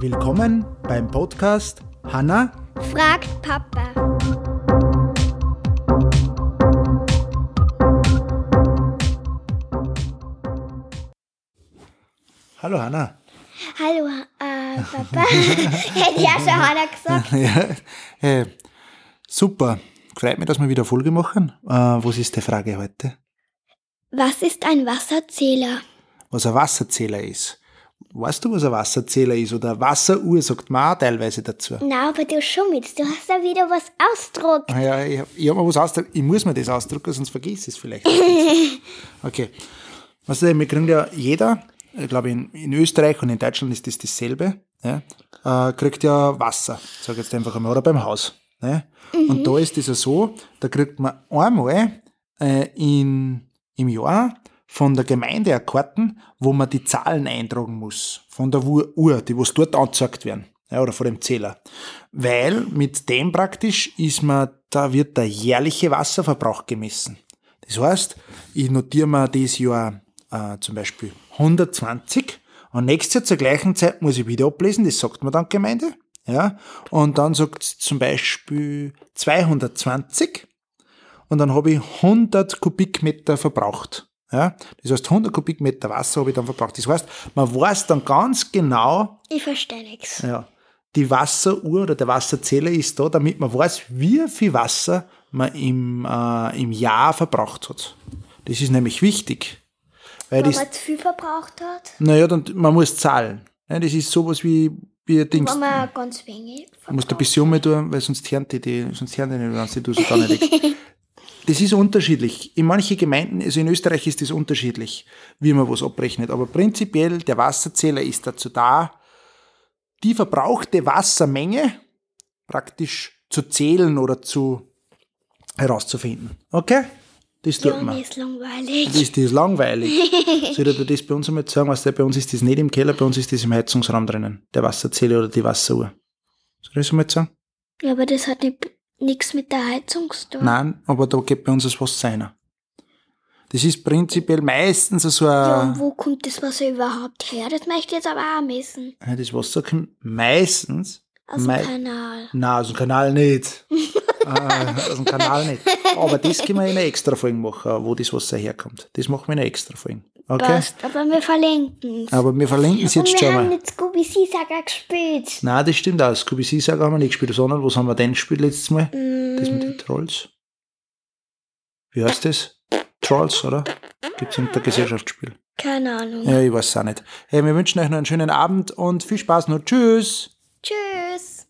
Willkommen beim Podcast Hanna Fragt Papa. Hallo Hanna. Hallo, äh, Papa. Hätte ja schon Hanna gesagt. ja, äh, super. Freut mich, dass wir wieder Folge machen. Äh, was ist die Frage heute? Was ist ein Wasserzähler? Was ein Wasserzähler ist. Weißt du, was ein Wasserzähler ist? Oder Wasseruhr sagt man auch teilweise dazu. Na, aber du schummelst. Du hast da wieder was ausdruckt. Ah Ja, ich, hab- habe mir was ausdrucken. Ich muss mir das ausdrucken, sonst vergiss ich es vielleicht. okay. Weißt du, wir kriegen ja jeder, ich glaube in, in Österreich und in Deutschland ist das dasselbe, ja, äh, kriegt ja Wasser, sag jetzt einfach einmal, oder beim Haus. Ne? Und da ist es ja so, da kriegt man einmal äh, in, im Jahr von der Gemeinde eine Karten, wo man die Zahlen eintragen muss. Von der Uhr, die was dort angezeigt werden. Ja, oder von dem Zähler. Weil mit dem praktisch ist man, da wird der jährliche Wasserverbrauch gemessen. Das heißt, ich notiere mir dieses Jahr äh, zum Beispiel 120 und nächstes Jahr zur gleichen Zeit muss ich wieder ablesen, das sagt man dann Gemeinde. Ja, und dann sagt es zum Beispiel 220 und dann habe ich 100 Kubikmeter verbraucht. Ja, das heißt, 100 Kubikmeter Wasser habe ich dann verbraucht. Das heißt, man weiß dann ganz genau, Ich verstehe nichts. ja, die Wasseruhr oder der Wasserzähler ist da, damit man weiß, wie viel Wasser man im, äh, im Jahr verbraucht hat. Das ist nämlich wichtig. Weil Wenn das, man zu viel verbraucht hat, naja, dann, man muss zahlen. Ja, das ist sowas wie, wie Dings. wenn man ganz wenig Du musst ein bisschen umtun, weil sonst hören die, die, sonst hören die nicht, wenn sie du so nicht. Das ist unterschiedlich. In manchen Gemeinden, also in Österreich ist das unterschiedlich, wie man was abrechnet. Aber prinzipiell, der Wasserzähler ist dazu da, die verbrauchte Wassermenge praktisch zu zählen oder zu herauszufinden. Okay? Das tut Ja, man. mir ist langweilig. Das ist, das ist langweilig. Soll ich dir das bei uns einmal sagen? Weißt du, bei uns ist das nicht im Keller, bei uns ist das im Heizungsraum drinnen. Der Wasserzähler oder die Wasseruhr. Soll ich das einmal sagen? Ja, aber das hat nichts mit der Heizung zu tun. Nein, aber da geht bei uns das Wasser rein. Das ist prinzipiell meistens so Ja, ein, und wo kommt das Wasser überhaupt her? Das möchte ich jetzt aber auch messen. Ja, das Wasser kommt meistens, Aus dem Kanal. nein, aus dem Kanal nicht. äh, aus dem Kanal nicht. Aber das können wir in einer extra Folge machen, wo das Wasser herkommt. Das machen wir in einer extra Folge. Okay? Passt, aber wir verlinken es. Aber wir verlinken es jetzt wir schon haben mal. mit Scooby Saga gespielt. Nein, das stimmt auch. Scooby Saga haben wir nicht gespielt, sondern was haben wir denn gespielt letztes Mal? Das mit Mm, den Trolls. Wie heißt das? Trolls, oder? Gibt's im der Gesellschaftsspiel. keine Ahnung. Ja, ich weiß es auch nicht. Hey, wir wünschen euch noch einen schönen Abend und viel Spaß noch. Tschüss! Tschüss.